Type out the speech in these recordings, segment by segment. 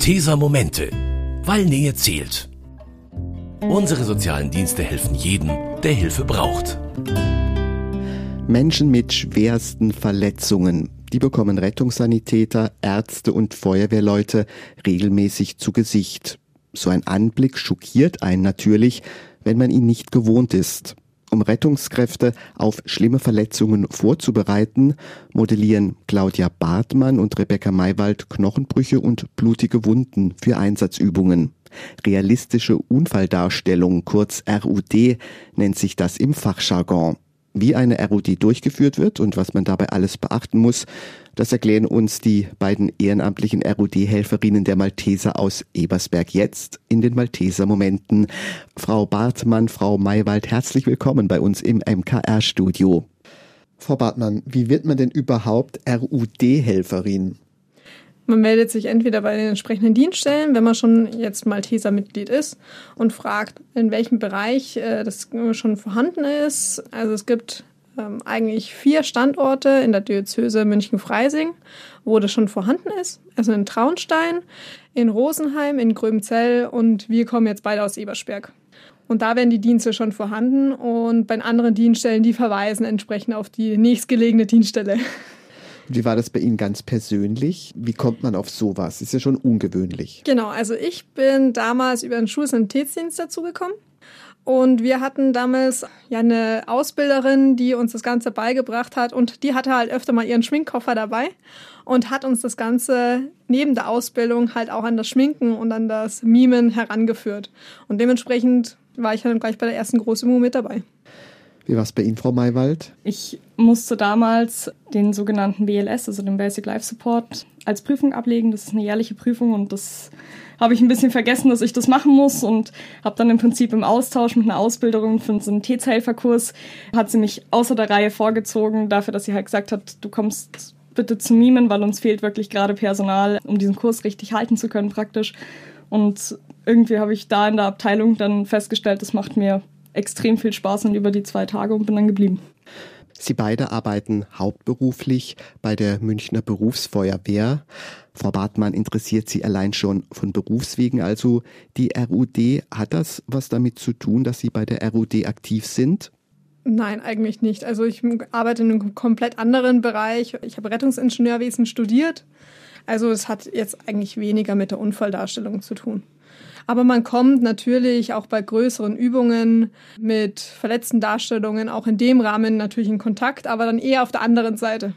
Malteser Momente, weil Nähe zählt. Unsere sozialen Dienste helfen jedem, der Hilfe braucht. Menschen mit schwersten Verletzungen, die bekommen Rettungssanitäter, Ärzte und Feuerwehrleute regelmäßig zu Gesicht. So ein Anblick schockiert einen natürlich, wenn man ihn nicht gewohnt ist. Um Rettungskräfte auf schlimme Verletzungen vorzubereiten, modellieren Claudia Bartmann und Rebecca Maywald Knochenbrüche und blutige Wunden für Einsatzübungen. Realistische Unfalldarstellung, kurz RUD, nennt sich das im Fachjargon. Wie eine RUD durchgeführt wird und was man dabei alles beachten muss, das erklären uns die beiden ehrenamtlichen RUD-Helferinnen der Malteser aus Ebersberg jetzt in den Malteser Momenten. Frau Bartmann, Frau Maywald, herzlich willkommen bei uns im MKR-Studio. Frau Bartmann, wie wird man denn überhaupt RUD-Helferin? Man meldet sich entweder bei den entsprechenden Dienststellen, wenn man schon jetzt Malteser-Mitglied ist und fragt, in welchem Bereich äh, das schon vorhanden ist. Also es gibt ähm, eigentlich vier Standorte in der Diözese München-Freising, wo das schon vorhanden ist. Also in Traunstein, in Rosenheim, in Gröbenzell und wir kommen jetzt beide aus Ebersberg. Und da werden die Dienste schon vorhanden und bei anderen Dienststellen, die verweisen entsprechend auf die nächstgelegene Dienststelle. Wie war das bei Ihnen ganz persönlich? Wie kommt man auf sowas? Ist ja schon ungewöhnlich. Genau, also ich bin damals über den Schulsanitätsdienst dazugekommen. Und wir hatten damals ja eine Ausbilderin, die uns das Ganze beigebracht hat. Und die hatte halt öfter mal ihren Schminkkoffer dabei und hat uns das Ganze neben der Ausbildung halt auch an das Schminken und an das Mimen herangeführt. Und dementsprechend war ich dann gleich bei der ersten Großübung mit dabei. Wie war es bei Ihnen, Frau Maywald? Ich musste damals den sogenannten BLS, also den Basic Life Support, als Prüfung ablegen. Das ist eine jährliche Prüfung und das habe ich ein bisschen vergessen, dass ich das machen muss und habe dann im Prinzip im Austausch mit einer Ausbilderin für einen Sanitätshelferkurs, hat sie mich außer der Reihe vorgezogen, dafür, dass sie halt gesagt hat, du kommst bitte zu Mimen, weil uns fehlt wirklich gerade Personal, um diesen Kurs richtig halten zu können praktisch. Und irgendwie habe ich da in der Abteilung dann festgestellt, das macht mir extrem viel Spaß und über die zwei Tage und bin dann geblieben. Sie beide arbeiten hauptberuflich bei der Münchner Berufsfeuerwehr. Frau Bartmann interessiert Sie allein schon von Berufswegen, also die RUD. Hat das was damit zu tun, dass Sie bei der RUD aktiv sind? Nein, eigentlich nicht. Also ich arbeite in einem komplett anderen Bereich. Ich habe Rettungsingenieurwesen studiert. Also es hat jetzt eigentlich weniger mit der Unfalldarstellung zu tun. Aber man kommt natürlich auch bei größeren Übungen mit verletzten Darstellungen auch in dem Rahmen natürlich in Kontakt, aber dann eher auf der anderen Seite.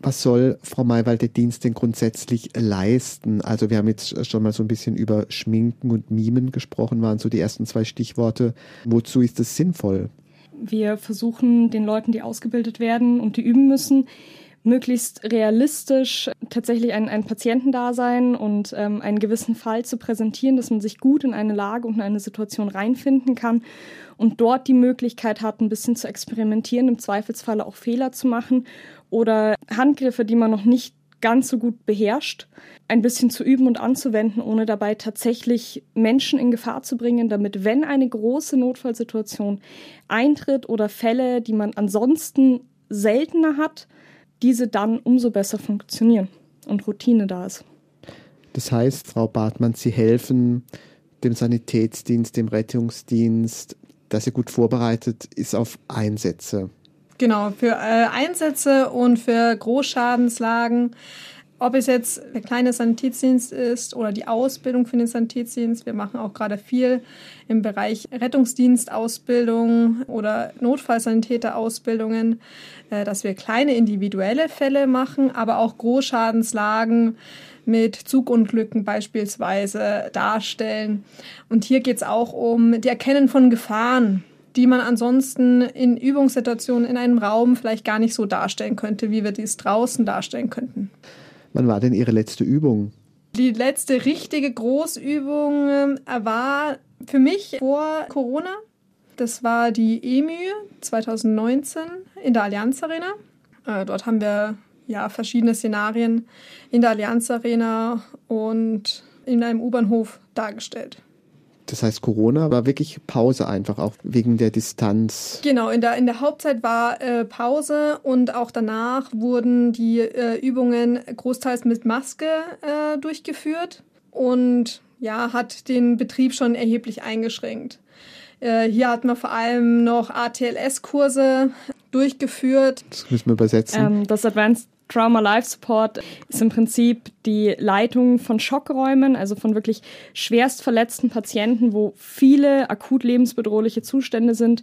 Was soll Frau Maywald der Dienst denn grundsätzlich leisten? Also wir haben jetzt schon mal so ein bisschen über Schminken und Mimen gesprochen, waren so die ersten zwei Stichworte. Wozu ist es sinnvoll? Wir versuchen den Leuten, die ausgebildet werden und die üben müssen, möglichst realistisch tatsächlich ein, ein Patientendasein und ähm, einen gewissen Fall zu präsentieren, dass man sich gut in eine Lage und in eine Situation reinfinden kann und dort die Möglichkeit hat, ein bisschen zu experimentieren, im Zweifelsfalle auch Fehler zu machen oder Handgriffe, die man noch nicht ganz so gut beherrscht, ein bisschen zu üben und anzuwenden, ohne dabei tatsächlich Menschen in Gefahr zu bringen, damit, wenn eine große Notfallsituation eintritt oder Fälle, die man ansonsten seltener hat, diese dann umso besser funktionieren und Routine da ist. Das heißt, Frau Bartmann, Sie helfen dem Sanitätsdienst, dem Rettungsdienst, dass er gut vorbereitet ist auf Einsätze. Genau, für äh, Einsätze und für Großschadenslagen. Ob es jetzt der kleine Sanitätsdienst ist oder die Ausbildung für den Sanitätsdienst. Wir machen auch gerade viel im Bereich Rettungsdienstausbildung oder Notfallsanitäterausbildungen, äh, dass wir kleine individuelle Fälle machen, aber auch Großschadenslagen mit Zugunglücken beispielsweise darstellen. Und hier geht es auch um die Erkennen von Gefahren die man ansonsten in Übungssituationen in einem Raum vielleicht gar nicht so darstellen könnte, wie wir dies draußen darstellen könnten. Wann war denn Ihre letzte Übung? Die letzte richtige Großübung äh, war für mich vor Corona. Das war die EMÜ 2019 in der Allianz Arena. Äh, dort haben wir ja verschiedene Szenarien in der Allianz Arena und in einem U-Bahnhof dargestellt. Das heißt, Corona war wirklich Pause einfach, auch wegen der Distanz. Genau, in der, in der Hauptzeit war äh, Pause und auch danach wurden die äh, Übungen großteils mit Maske äh, durchgeführt. und ja, hat den Betrieb schon erheblich eingeschränkt. Äh, hier hat man vor allem noch ATLS-Kurse durchgeführt. Das müssen wir übersetzen. Ähm, das Advanced Trauma Life Support ist im Prinzip die Leitung von Schockräumen, also von wirklich schwerst verletzten Patienten, wo viele akut lebensbedrohliche Zustände sind,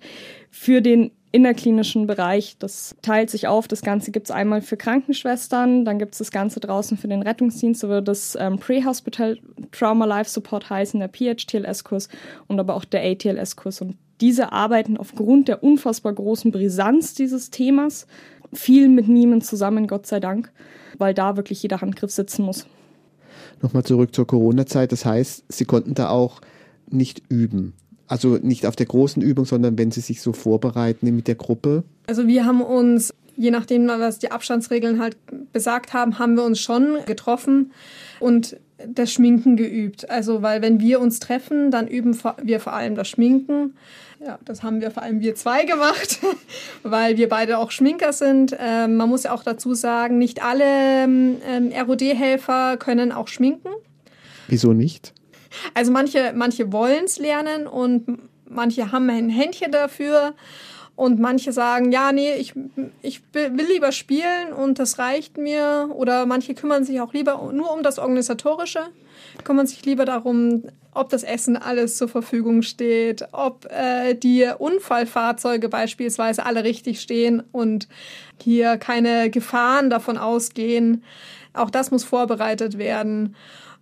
für den innerklinischen Bereich. Das teilt sich auf. Das Ganze gibt es einmal für Krankenschwestern, dann gibt es das Ganze draußen für den Rettungsdienst, so wird das ähm, Pre-Hospital Trauma Life Support heißen, der PHTLS-Kurs und aber auch der ATLS-Kurs. Und diese arbeiten aufgrund der unfassbar großen Brisanz dieses Themas viel mit Mimen zusammen, Gott sei Dank, weil da wirklich jeder Handgriff sitzen muss. Nochmal zurück zur Corona-Zeit. Das heißt, Sie konnten da auch nicht üben. Also nicht auf der großen Übung, sondern wenn Sie sich so vorbereiten mit der Gruppe? Also wir haben uns, je nachdem, was die Abstandsregeln halt besagt haben, haben wir uns schon getroffen und das Schminken geübt. Also weil wenn wir uns treffen, dann üben wir vor allem das Schminken. Ja, das haben wir vor allem wir zwei gemacht, weil wir beide auch Schminker sind. Ähm, man muss ja auch dazu sagen, nicht alle ähm, ROD-Helfer können auch schminken. Wieso nicht? Also manche, manche wollen es lernen und manche haben ein Händchen dafür. Und manche sagen, ja, nee, ich, ich will lieber spielen und das reicht mir. Oder manche kümmern sich auch lieber nur um das Organisatorische, kümmern sich lieber darum, ob das Essen alles zur Verfügung steht, ob äh, die Unfallfahrzeuge beispielsweise alle richtig stehen und hier keine Gefahren davon ausgehen. Auch das muss vorbereitet werden.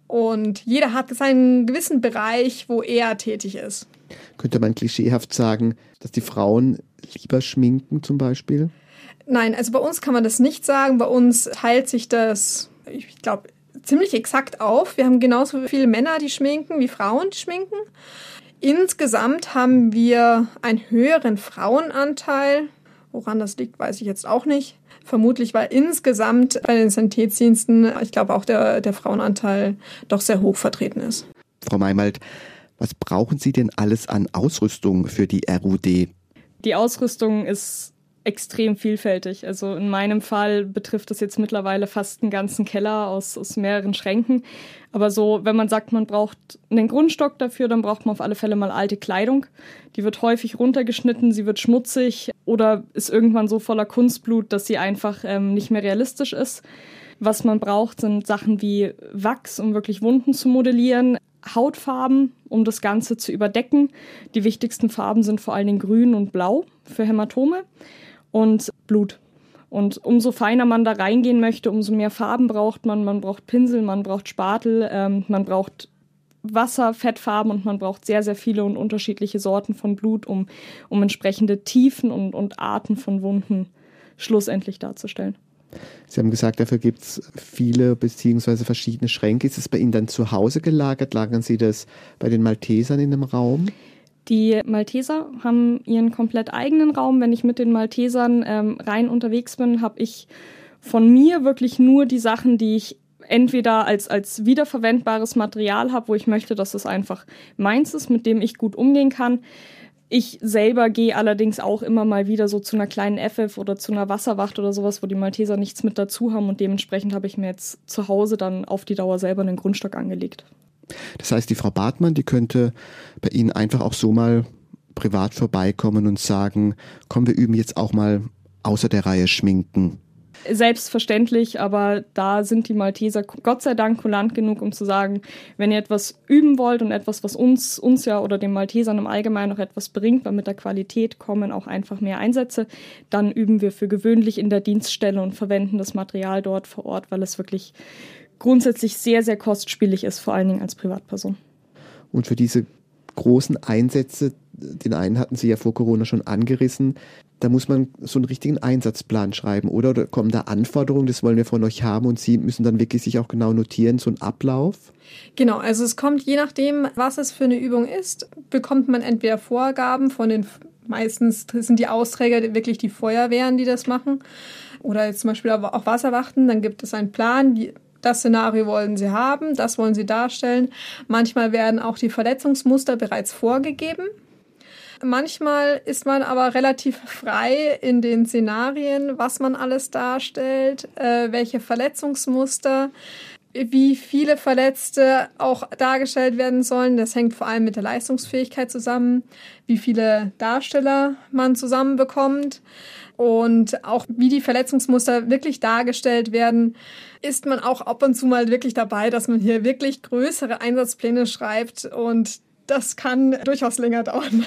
Und jeder hat seinen gewissen Bereich, wo er tätig ist. Könnte man klischeehaft sagen, dass die Frauen lieber schminken zum Beispiel? Nein, also bei uns kann man das nicht sagen. Bei uns teilt sich das, ich glaube, ziemlich exakt auf. Wir haben genauso viele Männer, die schminken, wie Frauen, die schminken. Insgesamt haben wir einen höheren Frauenanteil. Woran das liegt, weiß ich jetzt auch nicht. Vermutlich, weil insgesamt bei den Sanitätsdiensten, ich glaube, auch der, der Frauenanteil doch sehr hoch vertreten ist. Frau Meimald, was brauchen Sie denn alles an Ausrüstung für die RUD? Die Ausrüstung ist extrem vielfältig. Also in meinem Fall betrifft das jetzt mittlerweile fast einen ganzen Keller aus, aus mehreren Schränken. Aber so, wenn man sagt, man braucht einen Grundstock dafür, dann braucht man auf alle Fälle mal alte Kleidung. Die wird häufig runtergeschnitten, sie wird schmutzig oder ist irgendwann so voller Kunstblut, dass sie einfach ähm, nicht mehr realistisch ist. Was man braucht, sind Sachen wie Wachs, um wirklich Wunden zu modellieren, Hautfarben, um das Ganze zu überdecken. Die wichtigsten Farben sind vor allen Dingen grün und blau für Hämatome und Blut. Und umso feiner man da reingehen möchte, umso mehr Farben braucht man. Man braucht Pinsel, man braucht Spatel, ähm, man braucht Wasser, Fettfarben und man braucht sehr, sehr viele und unterschiedliche Sorten von Blut, um, um entsprechende Tiefen und, und Arten von Wunden schlussendlich darzustellen. Sie haben gesagt, dafür gibt es viele bzw. verschiedene Schränke. Ist es bei Ihnen dann zu Hause gelagert? Lagern Sie das bei den Maltesern in einem Raum? Die Malteser haben ihren komplett eigenen Raum. Wenn ich mit den Maltesern ähm, rein unterwegs bin, habe ich von mir wirklich nur die Sachen, die ich entweder als, als wiederverwendbares Material habe, wo ich möchte, dass es einfach meins ist, mit dem ich gut umgehen kann. Ich selber gehe allerdings auch immer mal wieder so zu einer kleinen FF oder zu einer Wasserwacht oder sowas, wo die Malteser nichts mit dazu haben und dementsprechend habe ich mir jetzt zu Hause dann auf die Dauer selber einen Grundstock angelegt. Das heißt, die Frau Bartmann, die könnte bei Ihnen einfach auch so mal privat vorbeikommen und sagen, komm, wir üben jetzt auch mal außer der Reihe schminken. Selbstverständlich, aber da sind die Malteser Gott sei Dank kulant genug, um zu sagen, wenn ihr etwas üben wollt und etwas, was uns, uns ja oder den Maltesern im Allgemeinen noch etwas bringt, weil mit der Qualität kommen auch einfach mehr Einsätze, dann üben wir für gewöhnlich in der Dienststelle und verwenden das Material dort vor Ort, weil es wirklich grundsätzlich sehr, sehr kostspielig ist, vor allen Dingen als Privatperson. Und für diese großen Einsätze, den einen hatten Sie ja vor Corona schon angerissen, da muss man so einen richtigen Einsatzplan schreiben, oder? Oder kommen da Anforderungen, das wollen wir von euch haben und Sie müssen dann wirklich sich auch genau notieren, so einen Ablauf? Genau, also es kommt je nachdem, was es für eine Übung ist, bekommt man entweder Vorgaben von den, meistens sind die Austräger wirklich die Feuerwehren, die das machen, oder jetzt zum Beispiel auch Wasserwachten, dann gibt es einen Plan, die, das Szenario wollen sie haben, das wollen sie darstellen. Manchmal werden auch die Verletzungsmuster bereits vorgegeben. Manchmal ist man aber relativ frei in den Szenarien, was man alles darstellt, äh, welche Verletzungsmuster. wie viele Verletzte auch dargestellt werden sollen. Das hängt vor allem mit der Leistungsfähigkeit zusammen, wie viele Darsteller man zusammenbekommt und auch wie die Verletzungsmuster wirklich dargestellt werden, ist man auch ab und zu mal wirklich dabei, dass man hier wirklich größere Einsatzpläne schreibt und das kann durchaus länger dauern.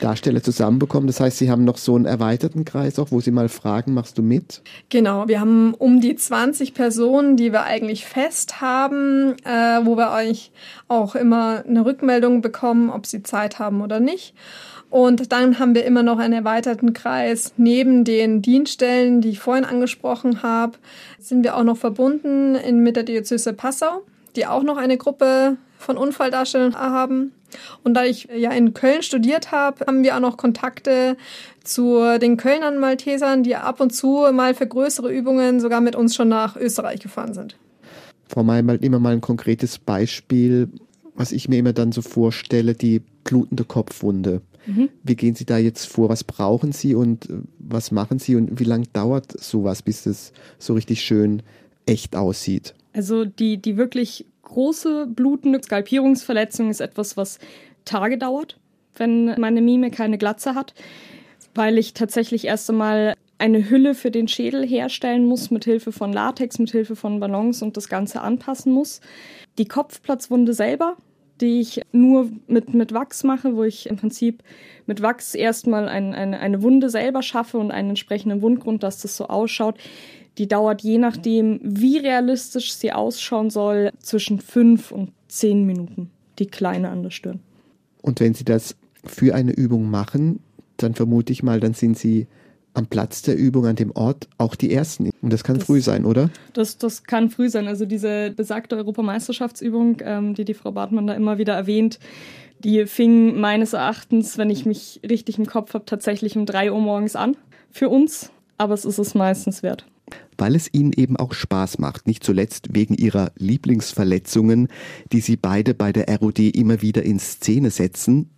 Darsteller zusammenbekommen. Das heißt, Sie haben noch so einen erweiterten Kreis auch, wo Sie mal fragen, machst du mit? Genau, wir haben um die 20 Personen, die wir eigentlich fest haben, äh, wo wir euch auch immer eine Rückmeldung bekommen, ob sie Zeit haben oder nicht. Und dann haben wir immer noch einen erweiterten Kreis. Neben den Dienststellen, die ich vorhin angesprochen habe, sind wir auch noch verbunden in, mit der Diözese Passau, die auch noch eine Gruppe von Unfalldarstellern haben. Und da ich ja in Köln studiert habe, haben wir auch noch Kontakte zu den Kölnern Maltesern, die ab und zu mal für größere Übungen sogar mit uns schon nach Österreich gefahren sind. Frau May, mal immer mal ein konkretes Beispiel, was ich mir immer dann so vorstelle, die blutende Kopfwunde. Mhm. Wie gehen Sie da jetzt vor? Was brauchen Sie und äh, was machen Sie und wie lange dauert sowas, bis es so richtig schön echt aussieht? Also die, die wirklich große blutende Skalpierungsverletzung ist etwas, was Tage dauert, wenn meine Mime keine Glatze hat, weil ich tatsächlich erst einmal eine Hülle für den Schädel herstellen muss, mit Hilfe von Latex, mit Hilfe von Ballons und das Ganze anpassen muss. Die Kopfplatzwunde selber, die ich nur mit, mit Wachs mache, wo ich im Prinzip mit Wachs erstmal ein, eine, eine Wunde selber schaffe und einen entsprechenden Wundgrund, dass das so ausschaut. Die dauert je nachdem, wie realistisch sie ausschauen soll, zwischen fünf und zehn Minuten. Die kleine an der Stirn. Und wenn Sie das für eine Übung machen, dann vermute ich mal, dann sind Sie am Platz der Übung, an dem Ort, auch die Ersten. Und das kann das, früh sein, oder? Das, das kann früh sein. Also diese besagte Europameisterschaftsübung, ähm, die die Frau Bartmann da immer wieder erwähnt, die fing meines Erachtens, wenn ich mich richtig im Kopf habe, tatsächlich um drei Uhr morgens an für uns. Aber es ist es meistens wert weil es ihnen eben auch Spaß macht, nicht zuletzt wegen ihrer Lieblingsverletzungen, die sie beide bei der ROD immer wieder in Szene setzen.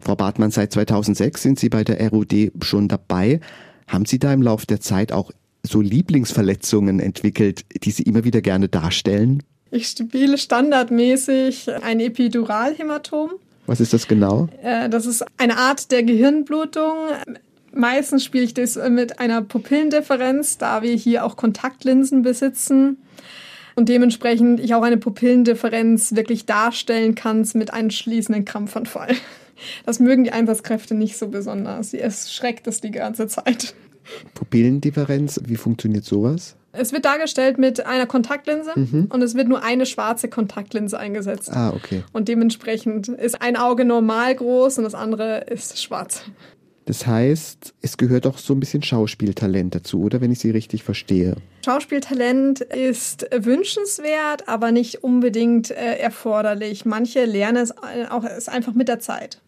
Frau Bartmann, seit 2006 sind Sie bei der ROD schon dabei. Haben Sie da im Laufe der Zeit auch so Lieblingsverletzungen entwickelt, die Sie immer wieder gerne darstellen? Ich spiele standardmäßig ein Epiduralhämatom. Was ist das genau? Äh, das ist eine Art der Gehirnblutung Meistens spiele ich das mit einer Pupillendifferenz, da wir hier auch Kontaktlinsen besitzen und dementsprechend ich auch eine Pupillendifferenz wirklich darstellen kann mit einem schließenden Krampfanfall. Das mögen die Einsatzkräfte nicht so besonders. Es schreckt es die ganze Zeit. Pupillendifferenz, wie funktioniert sowas? Es wird dargestellt mit einer Kontaktlinse mhm. und es wird nur eine schwarze Kontaktlinse eingesetzt. Ah, okay. Und dementsprechend ist ein Auge normal groß und das andere ist schwarz. Das heißt, es gehört auch so ein bisschen Schauspieltalent dazu, oder wenn ich Sie richtig verstehe? Schauspieltalent ist wünschenswert, aber nicht unbedingt äh, erforderlich. Manche lernen es äh, auch es einfach mit der Zeit.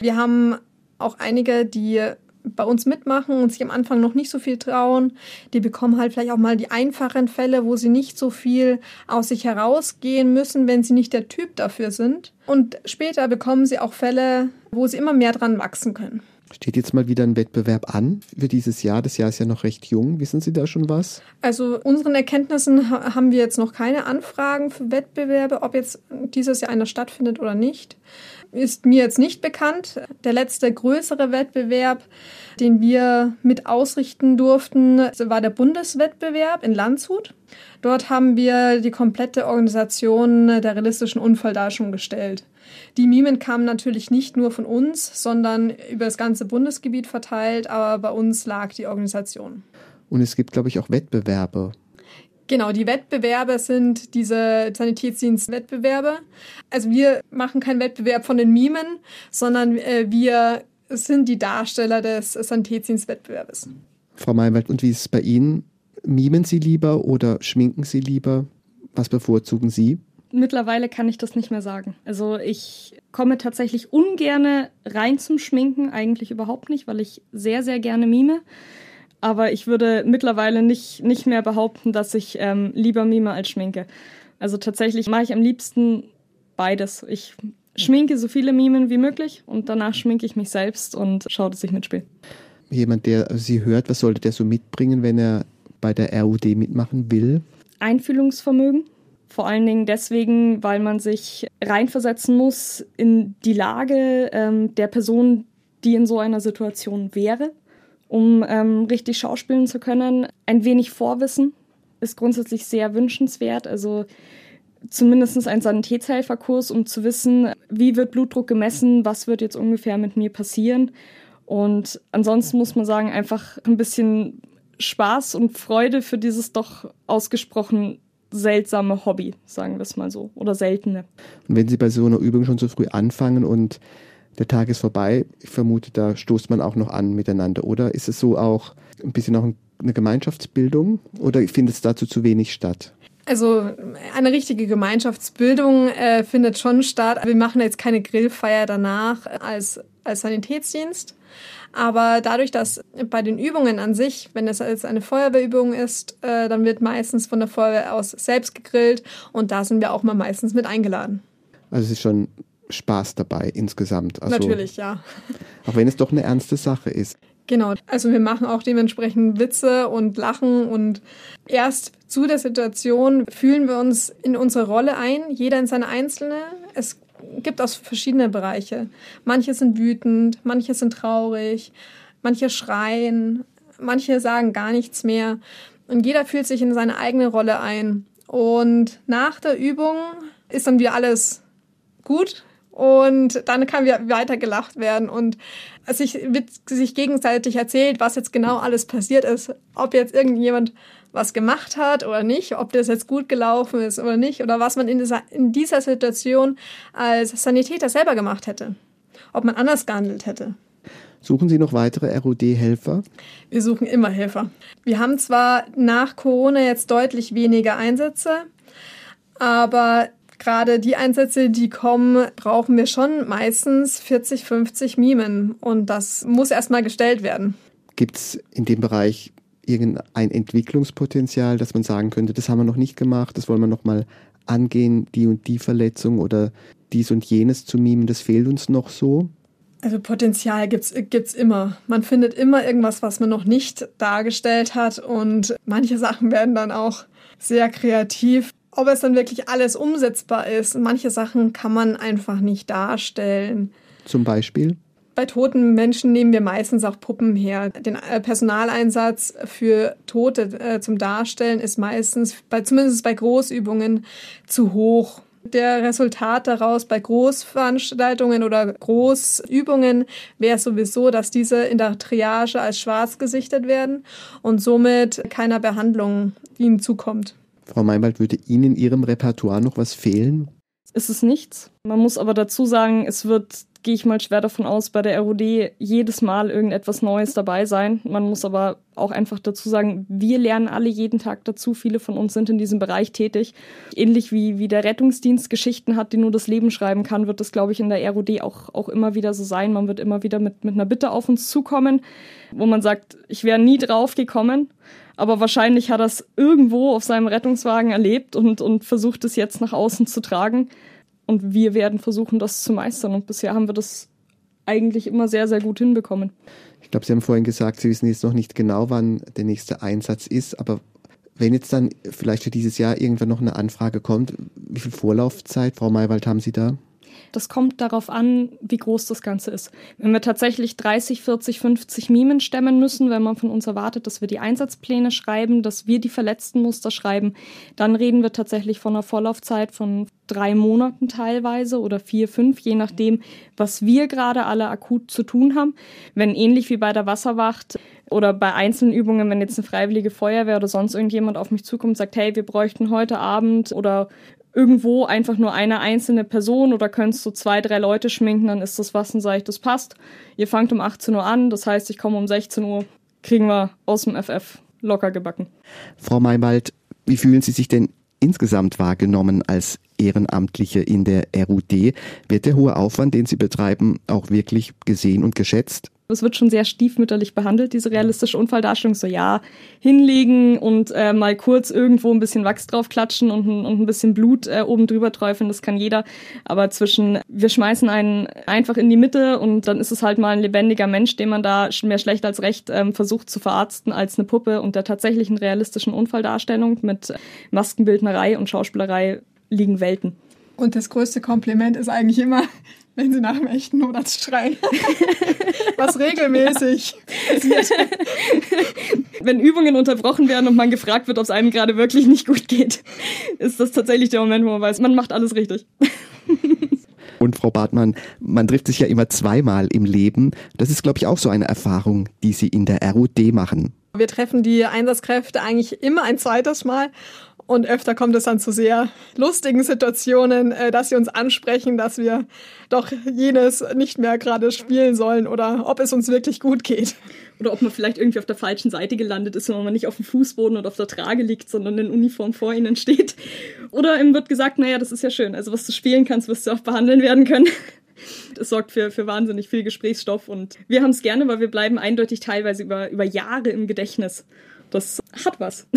Wir haben auch einige, die bei uns mitmachen und sich am Anfang noch nicht so viel trauen. Die bekommen halt vielleicht auch mal die einfachen Fälle, wo sie nicht so viel aus sich herausgehen müssen, wenn sie nicht der Typ dafür sind. Und später bekommen sie auch Fälle, wo sie immer mehr dran wachsen können. Steht jetzt mal wieder ein Wettbewerb an für dieses Jahr? Das Jahr ist ja noch recht jung. Wissen Sie da schon was? Also unseren Erkenntnissen haben wir jetzt noch keine Anfragen für Wettbewerbe, ob jetzt dieses Jahr einer stattfindet oder nicht. Ist mir jetzt nicht bekannt. Der letzte größere Wettbewerb, den wir mit ausrichten durften, war der Bundeswettbewerb in Landshut. Dort haben wir die komplette Organisation der realistischen Unfalldarstellung gestellt. Die Mimen kamen natürlich nicht nur von uns, sondern über das ganze Bundesgebiet verteilt, aber bei uns lag die Organisation. Und es gibt, glaube ich, auch Wettbewerbe. Genau, die Wettbewerbe sind diese Sanitätsdienstwettbewerbe. Also wir machen keinen Wettbewerb von den Mimen, sondern äh, wir sind die Darsteller des Sanitätsdienstwettbewerbes. Frau Maywald, und wie ist es bei Ihnen? Mimen Sie lieber oder schminken Sie lieber? Was bevorzugen Sie? Mittlerweile kann ich das nicht mehr sagen. Also ich komme tatsächlich ungerne rein zum Schminken, eigentlich überhaupt nicht, weil ich sehr, sehr gerne mime. Aber ich würde mittlerweile nicht, nicht mehr behaupten, dass ich ähm, lieber mime als schminke. Also tatsächlich mache ich am liebsten beides. Ich schminke so viele Mimen wie möglich und danach schminke ich mich selbst und schaue, dass ich mitspiele. Jemand, der Sie hört, was sollte der so mitbringen, wenn er bei der RUD mitmachen will? Einfühlungsvermögen Vor allen Dingen deswegen, weil man sich reinversetzen muss in die Lage ähm, der Person, die in so einer Situation wäre, um ähm, richtig schauspielen zu können. Ein wenig Vorwissen ist grundsätzlich sehr wünschenswert. Also zumindest ein Sanitätshelferkurs, um zu wissen, wie wird Blutdruck gemessen, was wird jetzt ungefähr mit mir passieren. Und ansonsten muss man sagen, einfach ein bisschen Spaß und Freude für dieses doch ausgesprochen seltsame Hobby, sagen wir es mal so, oder seltene. Und wenn Sie bei so einer Übung schon so früh anfangen und der Tag ist vorbei, ich vermute, da stoßt man auch noch an miteinander, oder ist es so auch ein bisschen auch eine Gemeinschaftsbildung oder findet es dazu zu wenig statt? Also eine richtige Gemeinschaftsbildung äh, findet schon statt. Wir machen jetzt keine Grillfeier danach als, als Sanitätsdienst. Aber dadurch, dass bei den Übungen an sich, wenn es jetzt eine Feuerwehrübung ist, äh, dann wird meistens von der Feuerwehr aus selbst gegrillt und da sind wir auch mal meistens mit eingeladen. Also es ist schon Spaß dabei insgesamt. Also, Natürlich, ja. Auch wenn es doch eine ernste Sache ist. Genau, also wir machen auch dementsprechend Witze und Lachen und erst zu der Situation fühlen wir uns in unsere Rolle ein, jeder in seine einzelne. Es gibt auch verschiedene Bereiche. Manche sind wütend, manche sind traurig, manche schreien, manche sagen gar nichts mehr und jeder fühlt sich in seine eigene Rolle ein. Und nach der Übung ist dann wieder alles gut, und dann kann weiter gelacht werden und sich, wird sich gegenseitig erzählt, was jetzt genau alles passiert ist. Ob jetzt irgendjemand was gemacht hat oder nicht, ob das jetzt gut gelaufen ist oder nicht oder was man in dieser, in dieser Situation als Sanitäter selber gemacht hätte. Ob man anders gehandelt hätte. Suchen Sie noch weitere ROD-Helfer? Wir suchen immer Helfer. Wir haben zwar nach Corona jetzt deutlich weniger Einsätze, aber gerade die Einsätze, die kommen, brauchen wir schon meistens 40, 50 Mimen. Und das muss erstmal gestellt werden. Gibt es in dem Bereich irgendein Entwicklungspotenzial, dass man sagen könnte, das haben wir noch nicht gemacht, das wollen wir noch mal angehen, die und die Verletzung oder dies und jenes zu mimen, das fehlt uns noch so? Also Potenzial gibt es immer. Man findet immer irgendwas, was man noch nicht dargestellt hat und manche Sachen werden dann auch sehr kreativ ob es dann wirklich alles umsetzbar ist. Manche Sachen kann man einfach nicht darstellen. Zum Beispiel? Bei toten Menschen nehmen wir meistens auch Puppen her. Den äh, Personaleinsatz für Tote äh, zum Darstellen ist meistens, bei, zumindest bei Großübungen, zu hoch. Der Resultat daraus bei Großveranstaltungen oder Großübungen wäre sowieso, dass diese in der Triage als schwarz gesichtet werden und somit keiner Behandlung ihnen zukommt. Frau Meinwald, würde Ihnen in Ihrem Repertoire noch was fehlen? Es ist nichts. Man muss aber dazu sagen, es wird, gehe ich mal schwer davon aus, bei der ROD jedes Mal irgendetwas Neues dabei sein. Man muss aber auch einfach dazu sagen, wir lernen alle jeden Tag dazu. Viele von uns sind in diesem Bereich tätig. Ähnlich wie, wie der Rettungsdienst Geschichten hat, die nur das Leben schreiben kann, wird das, glaube ich, in der ROD auch, auch immer wieder so sein. Man wird immer wieder mit, mit einer Bitte auf uns zukommen, wo man sagt, ich wäre nie drauf gekommen aber wahrscheinlich hat er es irgendwo auf seinem Rettungswagen erlebt und, und versucht es jetzt nach außen zu tragen. Und wir werden versuchen, das zu meistern. Und bisher haben wir das eigentlich immer sehr, sehr gut hinbekommen. Ich glaube, Sie haben vorhin gesagt, Sie wissen jetzt noch nicht genau, wann der nächste Einsatz ist, aber wenn jetzt dann vielleicht für dieses Jahr irgendwann noch eine Anfrage kommt, wie viel Vorlaufzeit, Frau Maywald, haben Sie da? Das kommt darauf an, wie groß das Ganze ist. Wenn wir tatsächlich 30, 40, 50 Mimen stemmen müssen, wenn man von uns erwartet, dass wir die Einsatzpläne schreiben, dass wir die Verletztenmuster schreiben, dann reden wir tatsächlich von einer Vorlaufzeit von drei Monaten teilweise oder vier, fünf, je nachdem, was wir gerade alle akut zu tun haben. Wenn ähnlich wie bei der Wasserwacht oder bei einzelnen Übungen, wenn jetzt eine freiwillige Feuerwehr oder sonst irgendjemand auf mich zukommt und sagt, hey, wir bräuchten heute Abend oder irgendwo einfach nur eine einzelne Person oder könntest du zwei, drei Leute schminken, dann ist das was und sage ich, das passt. Ihr fangt um 18 Uhr an, das heißt, ich komme um 16 Uhr, kriegen wir aus dem FF locker gebacken. Frau Maywald, wie fühlen Sie sich denn insgesamt wahrgenommen als Ehrenamtliche in der RUD. Wird der hohe Aufwand, den Sie betreiben, auch wirklich gesehen und geschätzt? Es wird schon sehr stiefmütterlich behandelt, diese realistische Unfalldarstellung. So, ja, hinlegen und äh, mal kurz irgendwo ein bisschen Wachs draufklatschen und, und ein bisschen Blut äh, oben drüber träufeln, das kann jeder. Aber zwischen, wir schmeißen einen einfach in die Mitte und dann ist es halt mal ein lebendiger Mensch, den man da mehr schlecht als recht ähm, versucht zu verarzten als eine Puppe und der tatsächlichen realistischen Unfalldarstellung mit Maskenbildnerei und Schauspielerei liegen Welten. Und das größte Kompliment ist eigentlich immer, wenn sie nach dem echten Notarzt schreien. Was regelmäßig passiert. Wenn Übungen unterbrochen werden und man gefragt wird, ob es einem gerade wirklich nicht gut geht, ist das tatsächlich der Moment, wo man weiß, man macht alles richtig. Und Frau Bartmann, man trifft sich ja immer zweimal im Leben. Das ist, glaube ich, auch so eine Erfahrung, die Sie in der RUD machen. Wir treffen die Einsatzkräfte eigentlich immer ein zweites Mal und öfter kommt es dann zu sehr lustigen Situationen, äh, dass sie uns ansprechen, dass wir doch jenes nicht mehr gerade spielen sollen oder ob es uns wirklich gut geht. Oder ob man vielleicht irgendwie auf der falschen Seite gelandet ist, wenn man nicht auf dem Fußboden oder auf der Trage liegt, sondern in Uniform vor ihnen steht. Oder ihm wird gesagt, naja, das ist ja schön. Also was du spielen kannst, wirst du auch behandeln werden können. Das sorgt für, für wahnsinnig viel Gesprächsstoff und wir haben es gerne, weil wir bleiben eindeutig teilweise über, über Jahre im Gedächtnis. Das hat was.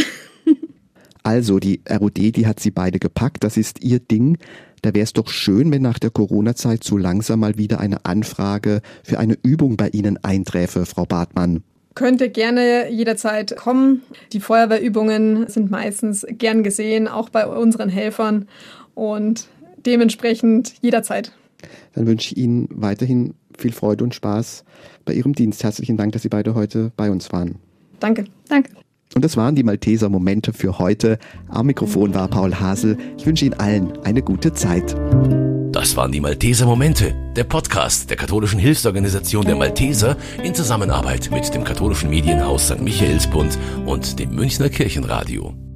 Also, die ROD, die hat sie beide gepackt, das ist ihr Ding. Da wäre es doch schön, wenn nach der Corona-Zeit so langsam mal wieder eine Anfrage für eine Übung bei Ihnen einträfe, Frau Bartmann. Könnte gerne jederzeit kommen. Die Feuerwehrübungen sind meistens gern gesehen, auch bei unseren Helfern und dementsprechend jederzeit. Dann wünsche ich Ihnen weiterhin viel Freude und Spaß bei Ihrem Dienst. Herzlichen Dank, dass Sie beide heute bei uns waren. Danke. Danke. Und das waren die Malteser Momente für heute. Am Mikrofon war Paul Hasel. Ich wünsche Ihnen allen eine gute Zeit. Das waren die Malteser Momente, der Podcast der katholischen Hilfsorganisation der Malteser in Zusammenarbeit mit dem katholischen Medienhaus St. Michaelsbund und dem Münchner Kirchenradio.